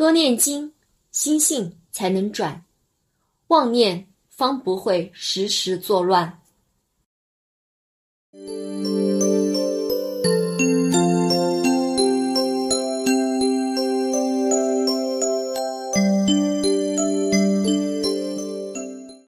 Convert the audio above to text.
多念经心性才能转妄念方不会时时作乱。